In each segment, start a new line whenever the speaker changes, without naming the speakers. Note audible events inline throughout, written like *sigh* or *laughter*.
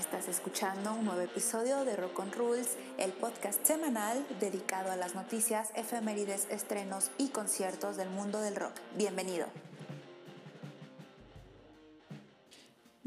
Estás escuchando un nuevo episodio de Rock on Rules, el podcast semanal dedicado a las noticias, efemérides, estrenos y conciertos del mundo del rock. Bienvenido.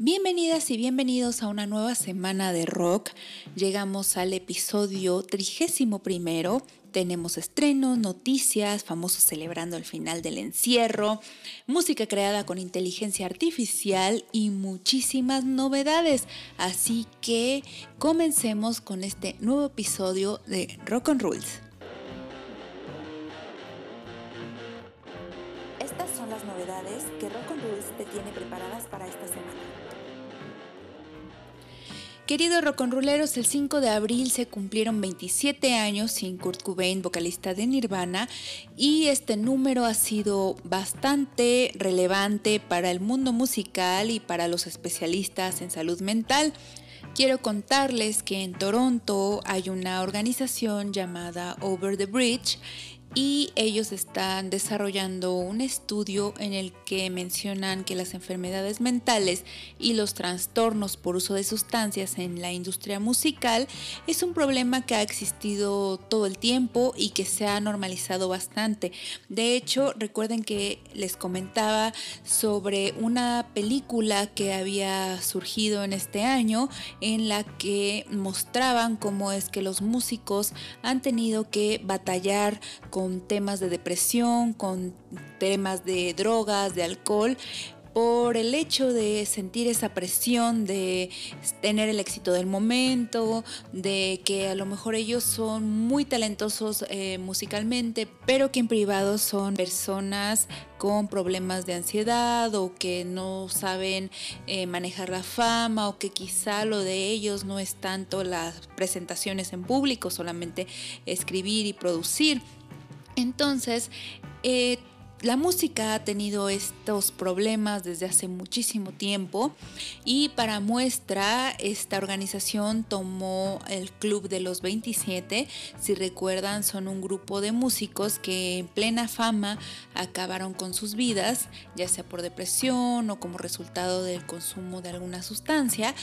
Bienvenidas y bienvenidos a una nueva semana de rock. Llegamos al episodio trigésimo primero tenemos estrenos, noticias, famosos celebrando el final del encierro, música creada con inteligencia artificial y muchísimas novedades. Así que comencemos con este nuevo episodio de Rock on Rules. Estas son las novedades que Rock on Rules te tiene preparadas para esta semana. Queridos rock'n'rolleros, el 5 de abril se cumplieron 27 años sin Kurt Cobain, vocalista de Nirvana, y este número ha sido bastante relevante para el mundo musical y para los especialistas en salud mental. Quiero contarles que en Toronto hay una organización llamada Over the Bridge y ellos están desarrollando un estudio en el que mencionan que las enfermedades mentales y los trastornos por uso de sustancias en la industria musical es un problema que ha existido todo el tiempo y que se ha normalizado bastante. De hecho, recuerden que les comentaba sobre una película que había surgido en este año en la que mostraban cómo es que los músicos han tenido que batallar con con temas de depresión, con temas de drogas, de alcohol, por el hecho de sentir esa presión de tener el éxito del momento, de que a lo mejor ellos son muy talentosos eh, musicalmente, pero que en privado son personas con problemas de ansiedad o que no saben eh, manejar la fama o que quizá lo de ellos no es tanto las presentaciones en público, solamente escribir y producir. Entonces, eh, la música ha tenido estos problemas desde hace muchísimo tiempo y para muestra esta organización tomó el Club de los 27. Si recuerdan, son un grupo de músicos que en plena fama acabaron con sus vidas, ya sea por depresión o como resultado del consumo de alguna sustancia.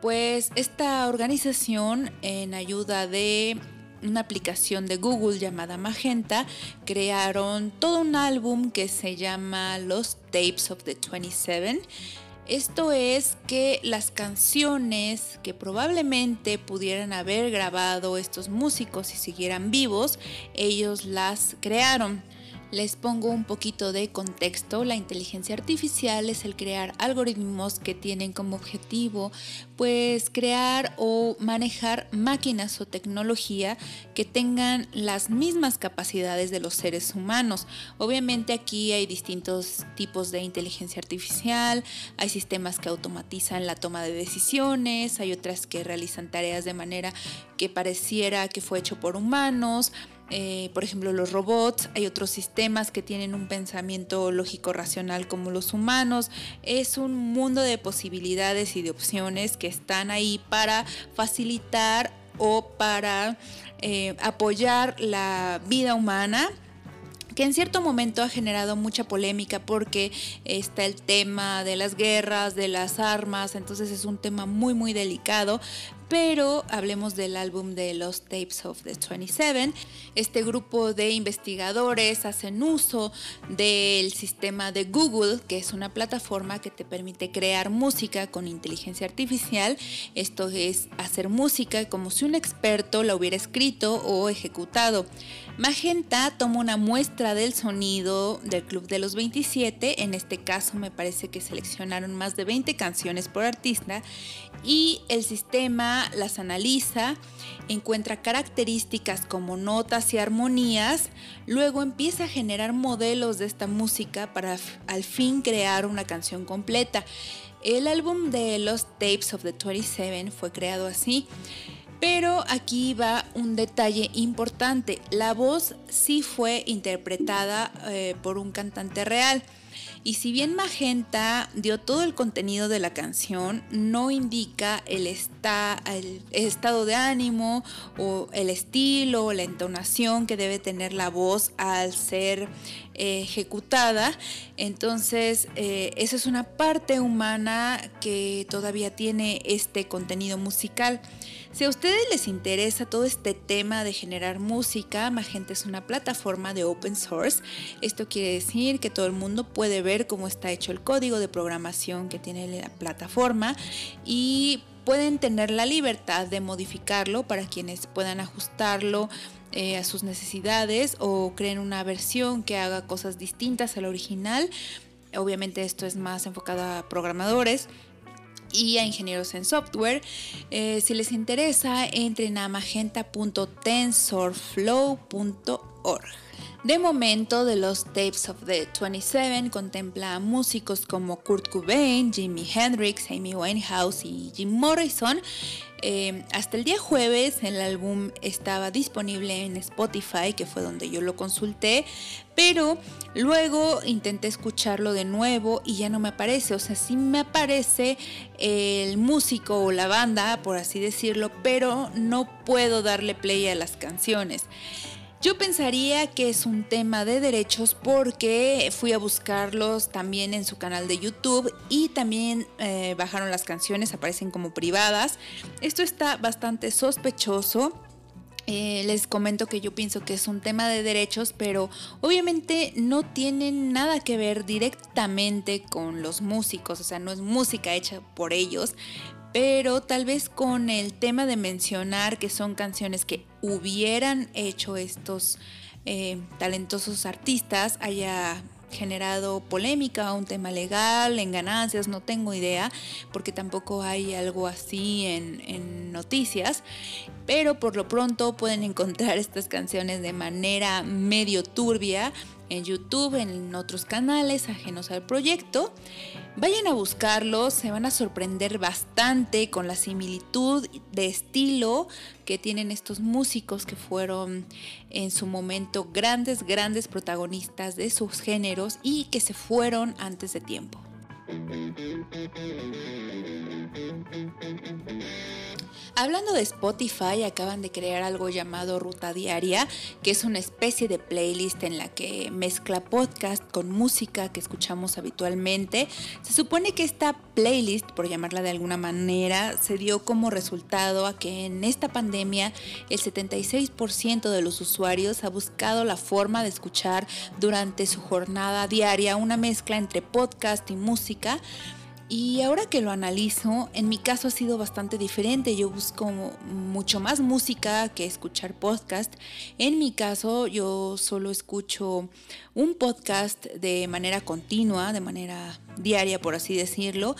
Pues esta organización en ayuda de una aplicación de Google llamada Magenta, crearon todo un álbum que se llama Los Tapes of the 27. Esto es que las canciones que probablemente pudieran haber grabado estos músicos si siguieran vivos, ellos las crearon. Les pongo un poquito de contexto. La inteligencia artificial es el crear algoritmos que tienen como objetivo pues crear o manejar máquinas o tecnología que tengan las mismas capacidades de los seres humanos. Obviamente aquí hay distintos tipos de inteligencia artificial, hay sistemas que automatizan la toma de decisiones, hay otras que realizan tareas de manera que pareciera que fue hecho por humanos, eh, por ejemplo, los robots, hay otros sistemas que tienen un pensamiento lógico racional como los humanos. Es un mundo de posibilidades y de opciones que están ahí para facilitar o para eh, apoyar la vida humana que en cierto momento ha generado mucha polémica porque está el tema de las guerras, de las armas, entonces es un tema muy muy delicado, pero hablemos del álbum de los Tapes of the 27. Este grupo de investigadores hacen uso del sistema de Google, que es una plataforma que te permite crear música con inteligencia artificial. Esto es hacer música como si un experto la hubiera escrito o ejecutado. Magenta toma una muestra del sonido del Club de los 27, en este caso me parece que seleccionaron más de 20 canciones por artista y el sistema las analiza, encuentra características como notas y armonías, luego empieza a generar modelos de esta música para al fin crear una canción completa. El álbum de los Tapes of the 27 fue creado así. Pero aquí va un detalle importante. La voz sí fue interpretada eh, por un cantante real. Y si bien Magenta dio todo el contenido de la canción, no indica el, el estado de ánimo o el estilo o la entonación que debe tener la voz al ser eh, ejecutada. Entonces, eh, esa es una parte humana que todavía tiene este contenido musical. Si a ustedes les interesa todo este tema de generar música, Magenta es una plataforma de open source. Esto quiere decir que todo el mundo puede ver cómo está hecho el código de programación que tiene la plataforma y pueden tener la libertad de modificarlo para quienes puedan ajustarlo eh, a sus necesidades o creen una versión que haga cosas distintas al original. Obviamente esto es más enfocado a programadores y a ingenieros en software. Eh, si les interesa, entren a magenta.tensorflow.org. De momento, de los Tapes of the 27 contempla a músicos como Kurt Cobain, Jimi Hendrix, Amy Winehouse y Jim Morrison. Eh, hasta el día jueves el álbum estaba disponible en Spotify, que fue donde yo lo consulté, pero luego intenté escucharlo de nuevo y ya no me aparece. O sea, sí me aparece el músico o la banda, por así decirlo, pero no puedo darle play a las canciones. Yo pensaría que es un tema de derechos porque fui a buscarlos también en su canal de YouTube y también eh, bajaron las canciones, aparecen como privadas. Esto está bastante sospechoso. Eh, les comento que yo pienso que es un tema de derechos, pero obviamente no tiene nada que ver directamente con los músicos, o sea, no es música hecha por ellos, pero tal vez con el tema de mencionar que son canciones que hubieran hecho estos eh, talentosos artistas haya generado polémica, un tema legal, en ganancias, no tengo idea, porque tampoco hay algo así en, en, noticias, pero por lo pronto pueden *laughs* encontrar estas canciones de manera medio turbia en YouTube, en otros canales ajenos al proyecto. Vayan a buscarlos, se van a sorprender bastante con la similitud de estilo que tienen estos músicos que fueron en su momento grandes, grandes protagonistas de sus géneros y que se fueron antes de tiempo. Hablando de Spotify, acaban de crear algo llamado Ruta Diaria, que es una especie de playlist en la que mezcla podcast con música que escuchamos habitualmente. Se supone que esta playlist, por llamarla de alguna manera, se dio como resultado a que en esta pandemia el 76% de los usuarios ha buscado la forma de escuchar durante su jornada diaria una mezcla entre podcast y música y ahora que lo analizo, en mi caso ha sido bastante diferente. Yo busco mucho más música que escuchar podcast. En mi caso, yo solo escucho un podcast de manera continua, de manera diaria, por así decirlo.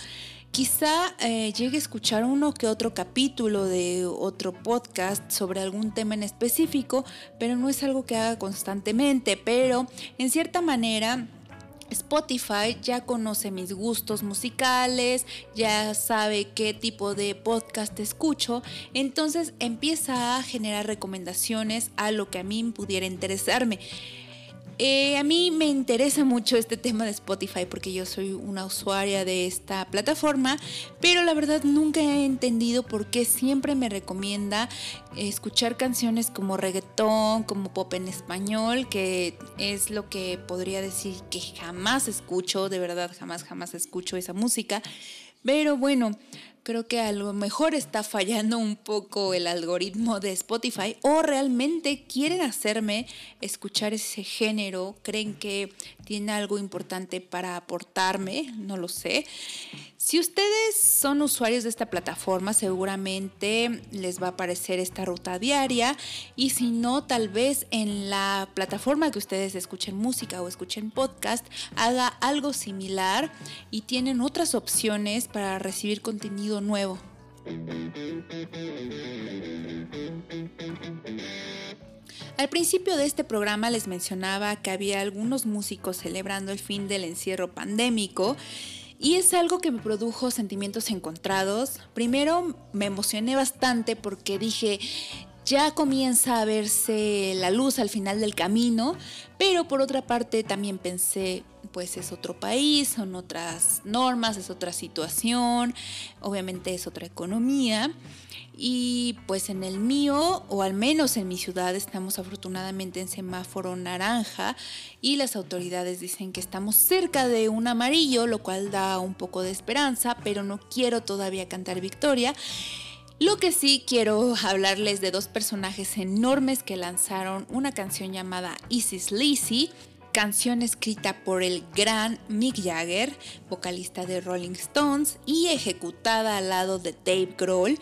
Quizá eh, llegue a escuchar uno que otro capítulo de otro podcast sobre algún tema en específico, pero no es algo que haga constantemente. Pero en cierta manera Spotify ya conoce mis gustos musicales, ya sabe qué tipo de podcast escucho, entonces empieza a generar recomendaciones a lo que a mí pudiera interesarme. Eh, a mí me interesa mucho este tema de Spotify porque yo soy una usuaria de esta plataforma, pero la verdad nunca he entendido por qué siempre me recomienda escuchar canciones como reggaetón, como pop en español, que es lo que podría decir que jamás escucho, de verdad jamás, jamás escucho esa música. Pero bueno, creo que a lo mejor está fallando un poco el algoritmo de Spotify o realmente quieren hacerme escuchar ese género, creen que tiene algo importante para aportarme, no lo sé. Si ustedes son usuarios de esta plataforma, seguramente les va a aparecer esta ruta diaria y si no, tal vez en la plataforma que ustedes escuchen música o escuchen podcast, haga algo similar y tienen otras opciones para recibir contenido nuevo. Al principio de este programa les mencionaba que había algunos músicos celebrando el fin del encierro pandémico y es algo que me produjo sentimientos encontrados. Primero me emocioné bastante porque dije, ya comienza a verse la luz al final del camino, pero por otra parte también pensé, pues es otro país, son otras normas, es otra situación, obviamente es otra economía. Y pues en el mío, o al menos en mi ciudad, estamos afortunadamente en semáforo naranja y las autoridades dicen que estamos cerca de un amarillo, lo cual da un poco de esperanza, pero no quiero todavía cantar victoria. Lo que sí quiero hablarles de dos personajes enormes que lanzaron una canción llamada Isis Lizzy canción escrita por el gran Mick Jagger, vocalista de Rolling Stones, y ejecutada al lado de Dave Grohl.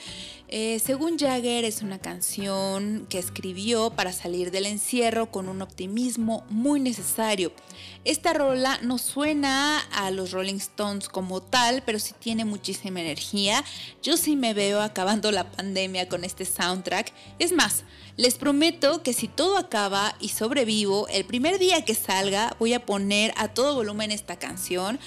Eh, según Jagger, es una canción que escribió para salir del encierro con un optimismo muy necesario. Esta rola no suena a los Rolling Stones como tal, pero sí tiene muchísima energía. Yo sí me veo acabando la pandemia con este soundtrack. Es más, les prometo que si todo acaba y sobrevivo, el primer día que salga voy a poner a todo volumen esta canción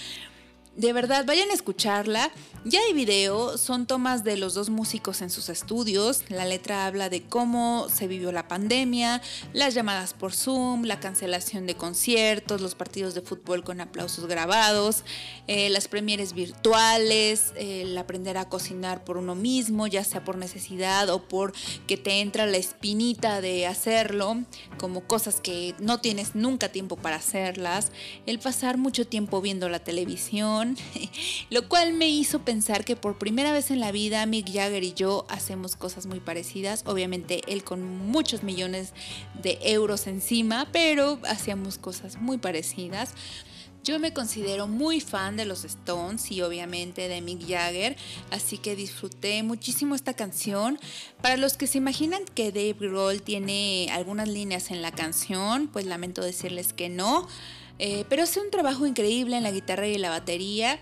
de verdad, vayan a escucharla. Ya hay video, son tomas de los dos músicos en sus estudios. La letra habla de cómo se vivió la pandemia, las llamadas por Zoom, la cancelación de conciertos, los partidos de fútbol con aplausos grabados, eh, las premieres virtuales, el aprender a cocinar por uno mismo, ya sea por necesidad o por que te entra la espinita de hacerlo, como cosas que no tienes nunca tiempo para hacerlas, el pasar mucho tiempo viendo la televisión *laughs* lo cual me hizo pensar que por primera vez en la vida Mick Jagger y yo hacemos cosas muy parecidas, obviamente él con muchos millones de euros encima, pero hacíamos cosas muy parecidas. Yo me considero muy fan de los Stones y obviamente de Mick Jagger, así que disfruté muchísimo esta canción. Para los que se imaginan que Dave Grohl tiene algunas líneas en la canción, pues lamento decirles que no. Eh, pero hace un trabajo increíble en la guitarra y la batería.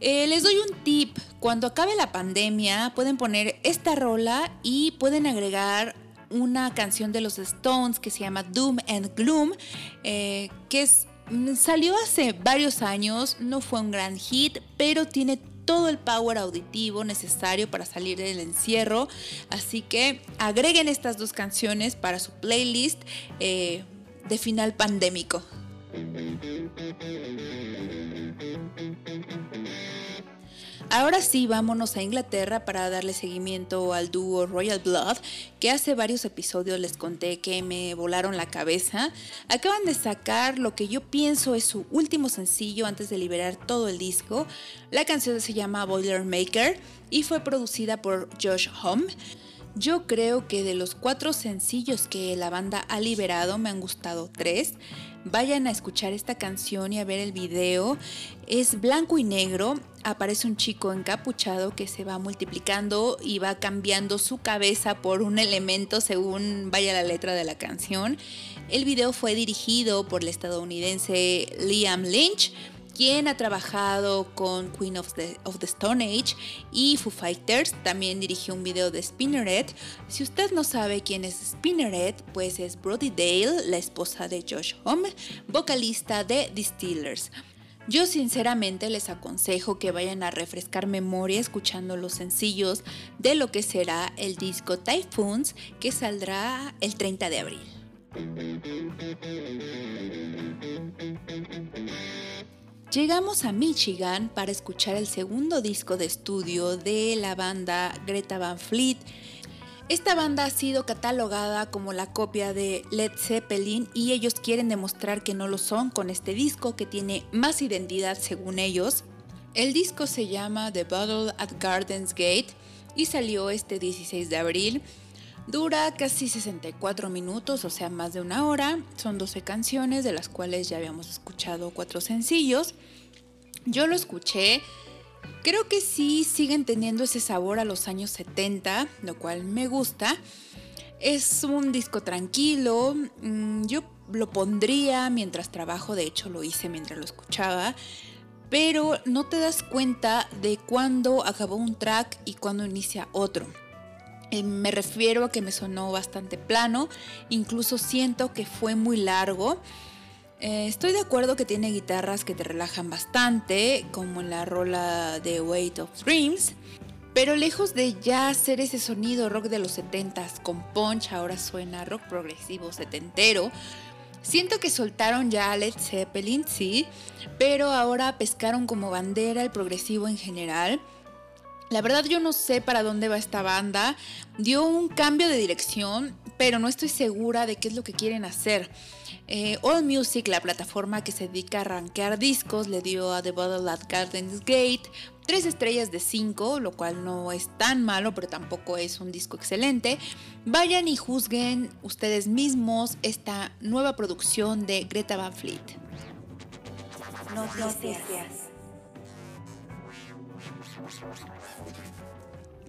Eh, les doy un tip, cuando acabe la pandemia pueden poner esta rola y pueden agregar una canción de los Stones que se llama Doom and Gloom, eh, que salió hace varios años, no fue un gran hit, pero tiene todo el power auditivo necesario para salir del encierro. Así que agreguen estas dos canciones para su playlist de final pandémico. Ahora sí, vámonos a Inglaterra para darle seguimiento al dúo Royal Blood, que hace varios episodios les conté que me volaron la cabeza. Acaban de sacar lo que yo pienso es su último sencillo antes de liberar todo el disco. La canción se llama Boilermaker y fue producida por Josh Home. Yo creo que de los cuatro sencillos que la banda ha liberado me han gustado tres. Vayan a escuchar esta canción y a ver el video. Es blanco y negro. Aparece un chico encapuchado que se va multiplicando y va cambiando su cabeza por un elemento según vaya la letra de la canción. El video fue dirigido por el estadounidense Liam Lynch quien ha trabajado con Queen of the, Stone Age y Foo Fighters. También dirigió un video de Spinneret. Si usted no sabe quién es Spinneret, pues es Brody Dale, la esposa de Josh Homme, vocalista de Distillers. Yo sinceramente les aconsejo que vayan a refrescar memoria escuchando los sencillos de lo que será el disco Typhoons que saldrá el 30 de abril. Llegamos a Michigan para escuchar el segundo disco de estudio de la banda Greta Van Fleet. Esta banda ha sido catalogada como la copia de Led Zeppelin y ellos quieren demostrar que no lo son con este disco que tiene más identidad según ellos. El disco se llama The Battle at Gardens Gate y salió este 16 de abril. Dura casi 64 minutos, o sea, más de una hora. Son 12 canciones, de las cuales ya habíamos escuchado cuatro sencillos. Yo lo escuché. Creo que sí siguen teniendo ese sabor a los años 70, lo cual me gusta. Es un disco tranquilo. Mm, yo lo pondría mientras trabajo, de hecho lo hice mientras lo escuchaba. Pero no te das cuenta de cuándo acabó un track y cuándo inicia otro. Eh, me refiero a que me sonó bastante plano, incluso siento que fue muy largo. Eh, estoy de acuerdo que tiene guitarras que te relajan bastante, como en la rola de Weight of Dreams, pero lejos de ya hacer ese sonido rock de los 70s con punch, ahora suena rock progresivo setentero. Siento que soltaron ya a Led Zeppelin, sí, pero ahora pescaron como bandera el progresivo en general. La verdad yo no sé para dónde va esta banda. Dio un cambio de dirección, pero no estoy segura de qué es lo que quieren hacer. Eh, All Music, la plataforma que se dedica a rankear discos, le dio a The Bottle at Gardens Gate tres estrellas de 5, lo cual no es tan malo, pero tampoco es un disco excelente. Vayan y juzguen ustedes mismos esta nueva producción de Greta Van Fleet. Noticias.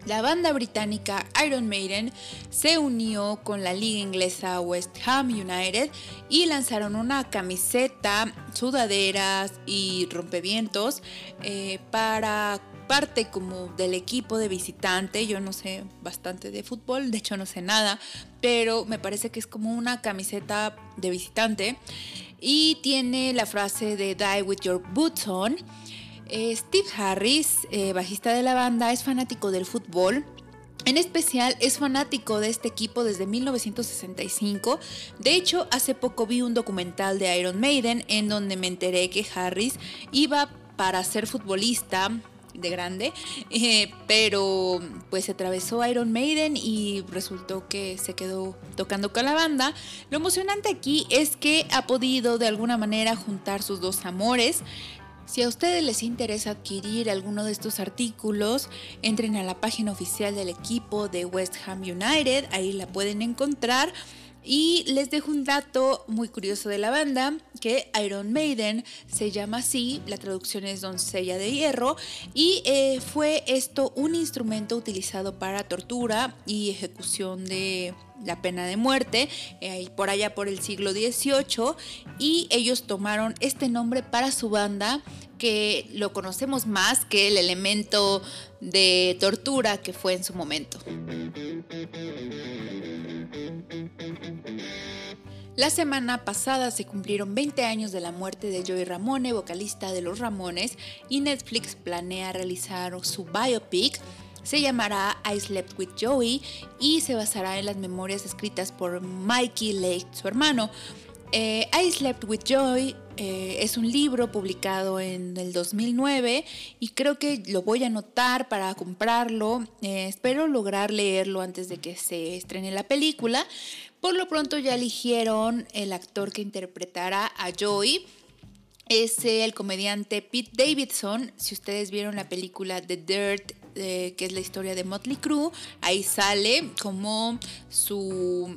La banda británica Iron Maiden se unió con la liga inglesa West Ham United y lanzaron una camiseta, sudaderas y rompevientos eh, para parte como del equipo de visitante. Yo no sé bastante de fútbol, de hecho no sé nada, pero me parece que es como una camiseta de visitante y tiene la frase de Die with your boots on. Eh, Steve Harris, eh, bajista de la banda, es fanático del fútbol. En especial es fanático de este equipo desde 1965. De hecho, hace poco vi un documental de Iron Maiden en donde me enteré que Harris iba para ser futbolista de grande, eh, pero pues atravesó Iron Maiden y resultó que se quedó tocando con la banda. Lo emocionante aquí es que ha podido de alguna manera juntar sus dos amores. Si a ustedes les interesa adquirir alguno de estos artículos, entren a la página oficial del equipo de West Ham United, ahí la pueden encontrar. Y les dejo un dato muy curioso de la banda, que Iron Maiden se llama así, la traducción es doncella de hierro, y eh, fue esto un instrumento utilizado para tortura y ejecución de la pena de muerte, eh, por allá por el siglo XVIII, y ellos tomaron este nombre para su banda, que lo conocemos más que el elemento de tortura que fue en su momento. La semana pasada se cumplieron 20 años de la muerte de Joey Ramone, vocalista de Los Ramones, y Netflix planea realizar su biopic. Se llamará I Slept with Joey y se basará en las memorias escritas por Mikey Lake, su hermano. Eh, I Slept with Joy eh, es un libro publicado en el 2009 y creo que lo voy a anotar para comprarlo. Eh, espero lograr leerlo antes de que se estrene la película. Por lo pronto ya eligieron el actor que interpretará a Joey. Es el comediante Pete Davidson. Si ustedes vieron la película The Dirt, que es la historia de Motley Crue, ahí sale como su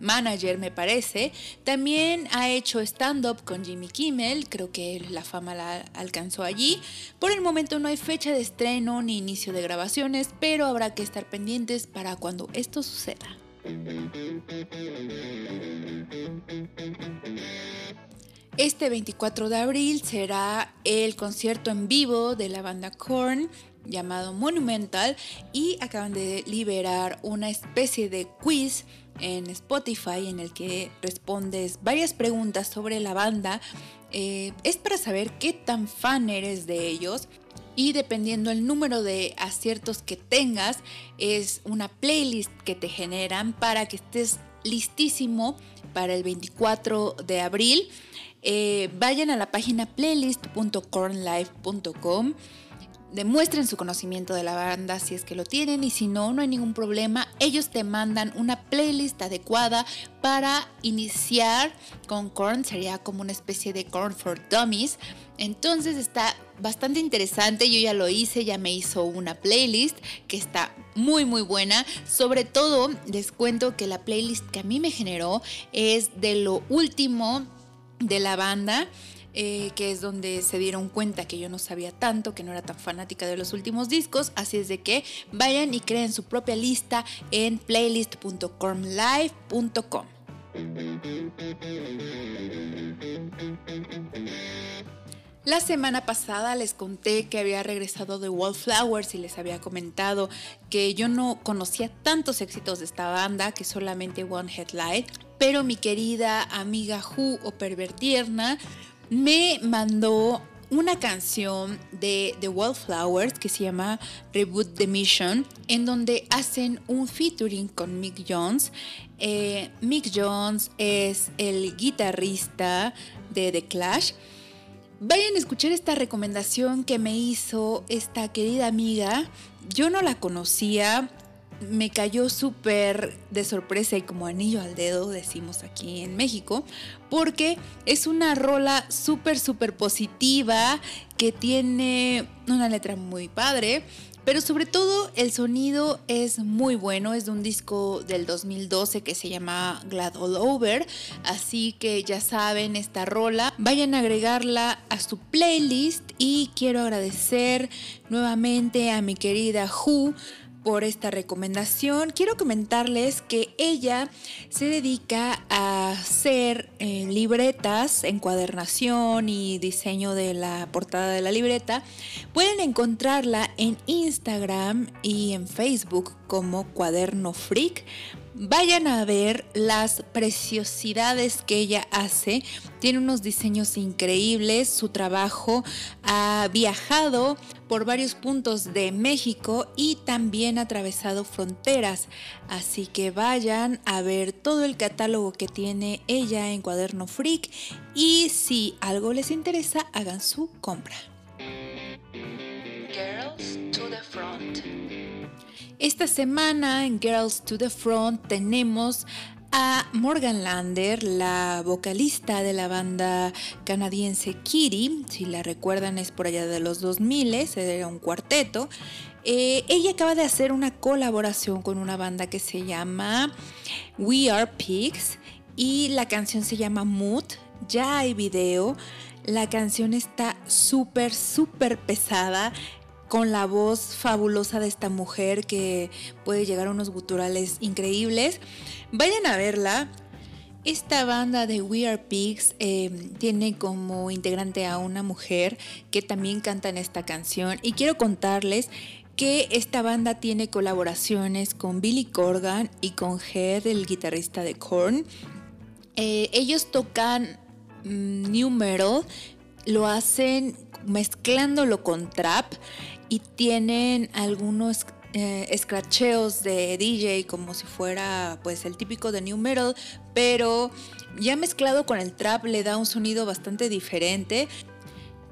manager, me parece. También ha hecho stand-up con Jimmy Kimmel, creo que la fama la alcanzó allí. Por el momento no hay fecha de estreno ni inicio de grabaciones, pero habrá que estar pendientes para cuando esto suceda. Este 24 de abril será el concierto en vivo de la banda Korn llamado Monumental y acaban de liberar una especie de quiz en Spotify en el que respondes varias preguntas sobre la banda. Eh, es para saber qué tan fan eres de ellos y dependiendo el número de aciertos que tengas es una playlist que te generan para que estés listísimo para el 24 de abril. Eh, vayan a la página playlist.cornlife.com demuestren su conocimiento de la banda si es que lo tienen y si no, no hay ningún problema. Ellos te mandan una playlist adecuada para iniciar con Korn, sería como una especie de Korn for Dummies. Entonces está bastante interesante, yo ya lo hice, ya me hizo una playlist que está muy muy buena. Sobre todo les cuento que la playlist que a mí me generó es de lo último de la banda. Eh, que es donde se dieron cuenta que yo no sabía tanto, que no era tan fanática de los últimos discos, así es de que vayan y creen su propia lista en playlist.cormlive.com. La semana pasada les conté que había regresado de Wallflowers y les había comentado que yo no conocía tantos éxitos de esta banda que solamente One Headlight, pero mi querida amiga Who o Pervertierna me mandó una canción de The Wallflowers que se llama Reboot the Mission, en donde hacen un featuring con Mick Jones. Eh, Mick Jones es el guitarrista de The Clash. Vayan a escuchar esta recomendación que me hizo esta querida amiga. Yo no la conocía, me cayó súper de sorpresa y como anillo al dedo, decimos aquí en México, porque es una rola súper, súper positiva que tiene una letra muy padre. Pero sobre todo el sonido es muy bueno, es de un disco del 2012 que se llama Glad All Over, así que ya saben esta rola, vayan a agregarla a su playlist y quiero agradecer nuevamente a mi querida Who por esta recomendación. Quiero comentarles que ella se dedica a hacer eh, libretas, encuadernación y diseño de la portada de la libreta. Pueden encontrarla en Instagram y en Facebook como Cuaderno Freak. Vayan a ver las preciosidades que ella hace. Tiene unos diseños increíbles. Su trabajo ha viajado por varios puntos de México y también ha atravesado fronteras. Así que vayan a ver todo el catálogo que tiene ella en Cuaderno Freak y si algo les interesa, hagan su compra. Girls to the Front. Esta semana en Girls to the Front tenemos a Morgan Lander, la vocalista de la banda canadiense Kitty. Si la recuerdan es por allá de los 2000, era un cuarteto. Eh, ella acaba de hacer una colaboración con una banda que se llama We Are Pigs y la canción se llama Mood. Ya hay video. La canción está súper, súper pesada con la voz fabulosa de esta mujer que puede llegar a unos guturales increíbles. Vayan a verla. Esta banda de We Are Pigs eh, tiene como integrante a una mujer que también canta en esta canción y quiero contarles que esta banda tiene colaboraciones con Billy Corgan y con Head, el guitarrista de Korn. Eh, ellos tocan mm, new metal, lo hacen mezclándolo con trap y tienen algunos eh, escracheos de DJ como si fuera pues el típico de new metal, pero ya mezclado con el trap le da un sonido bastante diferente.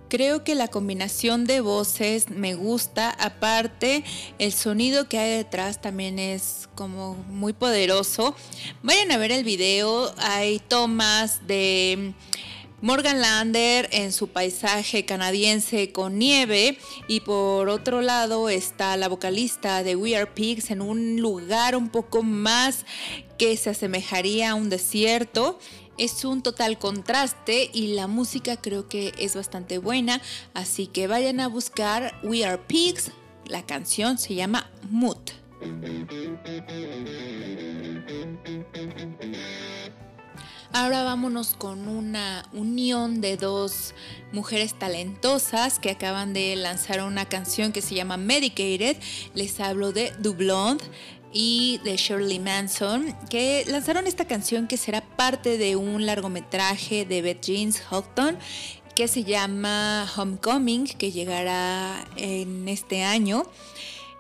Creo que la combinación de voces me gusta, aparte el sonido que hay detrás también es como muy poderoso. Vayan a ver el video, hay tomas de Morgan Lander en su paisaje canadiense con nieve y por otro lado está la vocalista de We Are Pigs en un lugar un poco más que se asemejaría a un desierto. Es un total contraste y la música creo que es bastante buena, así que vayan a buscar We Are Pigs. La canción se llama Mood. Ahora vámonos con una unión de dos mujeres talentosas que acaban de lanzar una canción que se llama Medicated. Les hablo de Dublond y de Shirley Manson, que lanzaron esta canción que será parte de un largometraje de Beth Jeans Houghton que se llama Homecoming, que llegará en este año.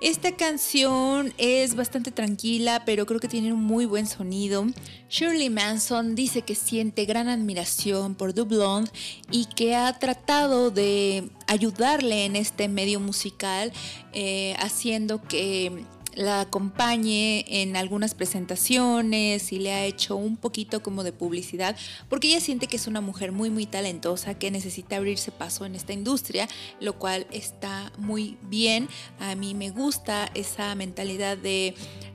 Esta canción es bastante tranquila, pero creo que tiene un muy buen sonido. Shirley Manson dice que siente gran admiración por Dublond y que ha tratado de ayudarle en este medio musical, eh, haciendo que la acompañe en algunas presentaciones y le ha hecho un poquito como de publicidad, porque ella siente que es una mujer muy muy talentosa que necesita abrirse paso en esta industria, lo cual está muy bien. A mí me gusta esa mentalidad de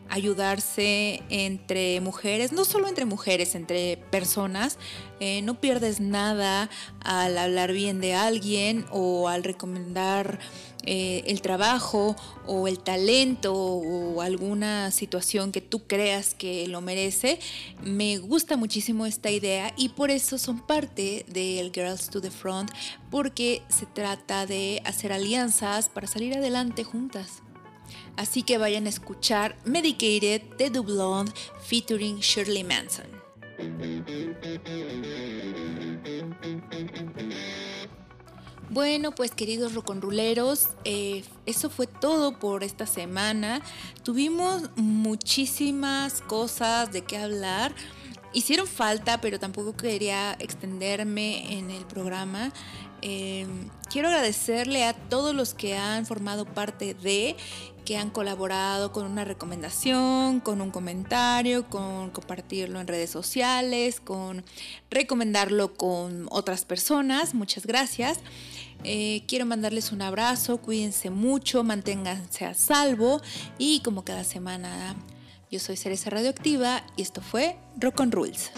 ayudarse entre mujeres, no solo entre mujeres, entre personas. Eh, no pierdes nada al hablar bien de alguien o al recomendar eh, el trabajo o el talento o alguna situación que tú creas que lo merece. Me gusta muchísimo esta idea y por eso son parte del Girls to the Front porque se trata de hacer alianzas para salir adelante juntas. Así que vayan a escuchar Medicated de The Blonde featuring Shirley Manson. Bueno, pues queridos roconruleros, eh, eso fue todo por esta semana. Tuvimos muchísimas cosas de qué hablar. Hicieron falta, pero tampoco quería extenderme en el programa. Eh, quiero agradecerle a todos los que han formado parte de, que han colaborado con una recomendación, con un comentario, con compartirlo en redes sociales, con recomendarlo con otras personas. Muchas gracias. Eh, quiero mandarles un abrazo, cuídense mucho, manténganse a salvo y como cada semana, yo soy Cereza Radioactiva y esto fue Rock on Rules.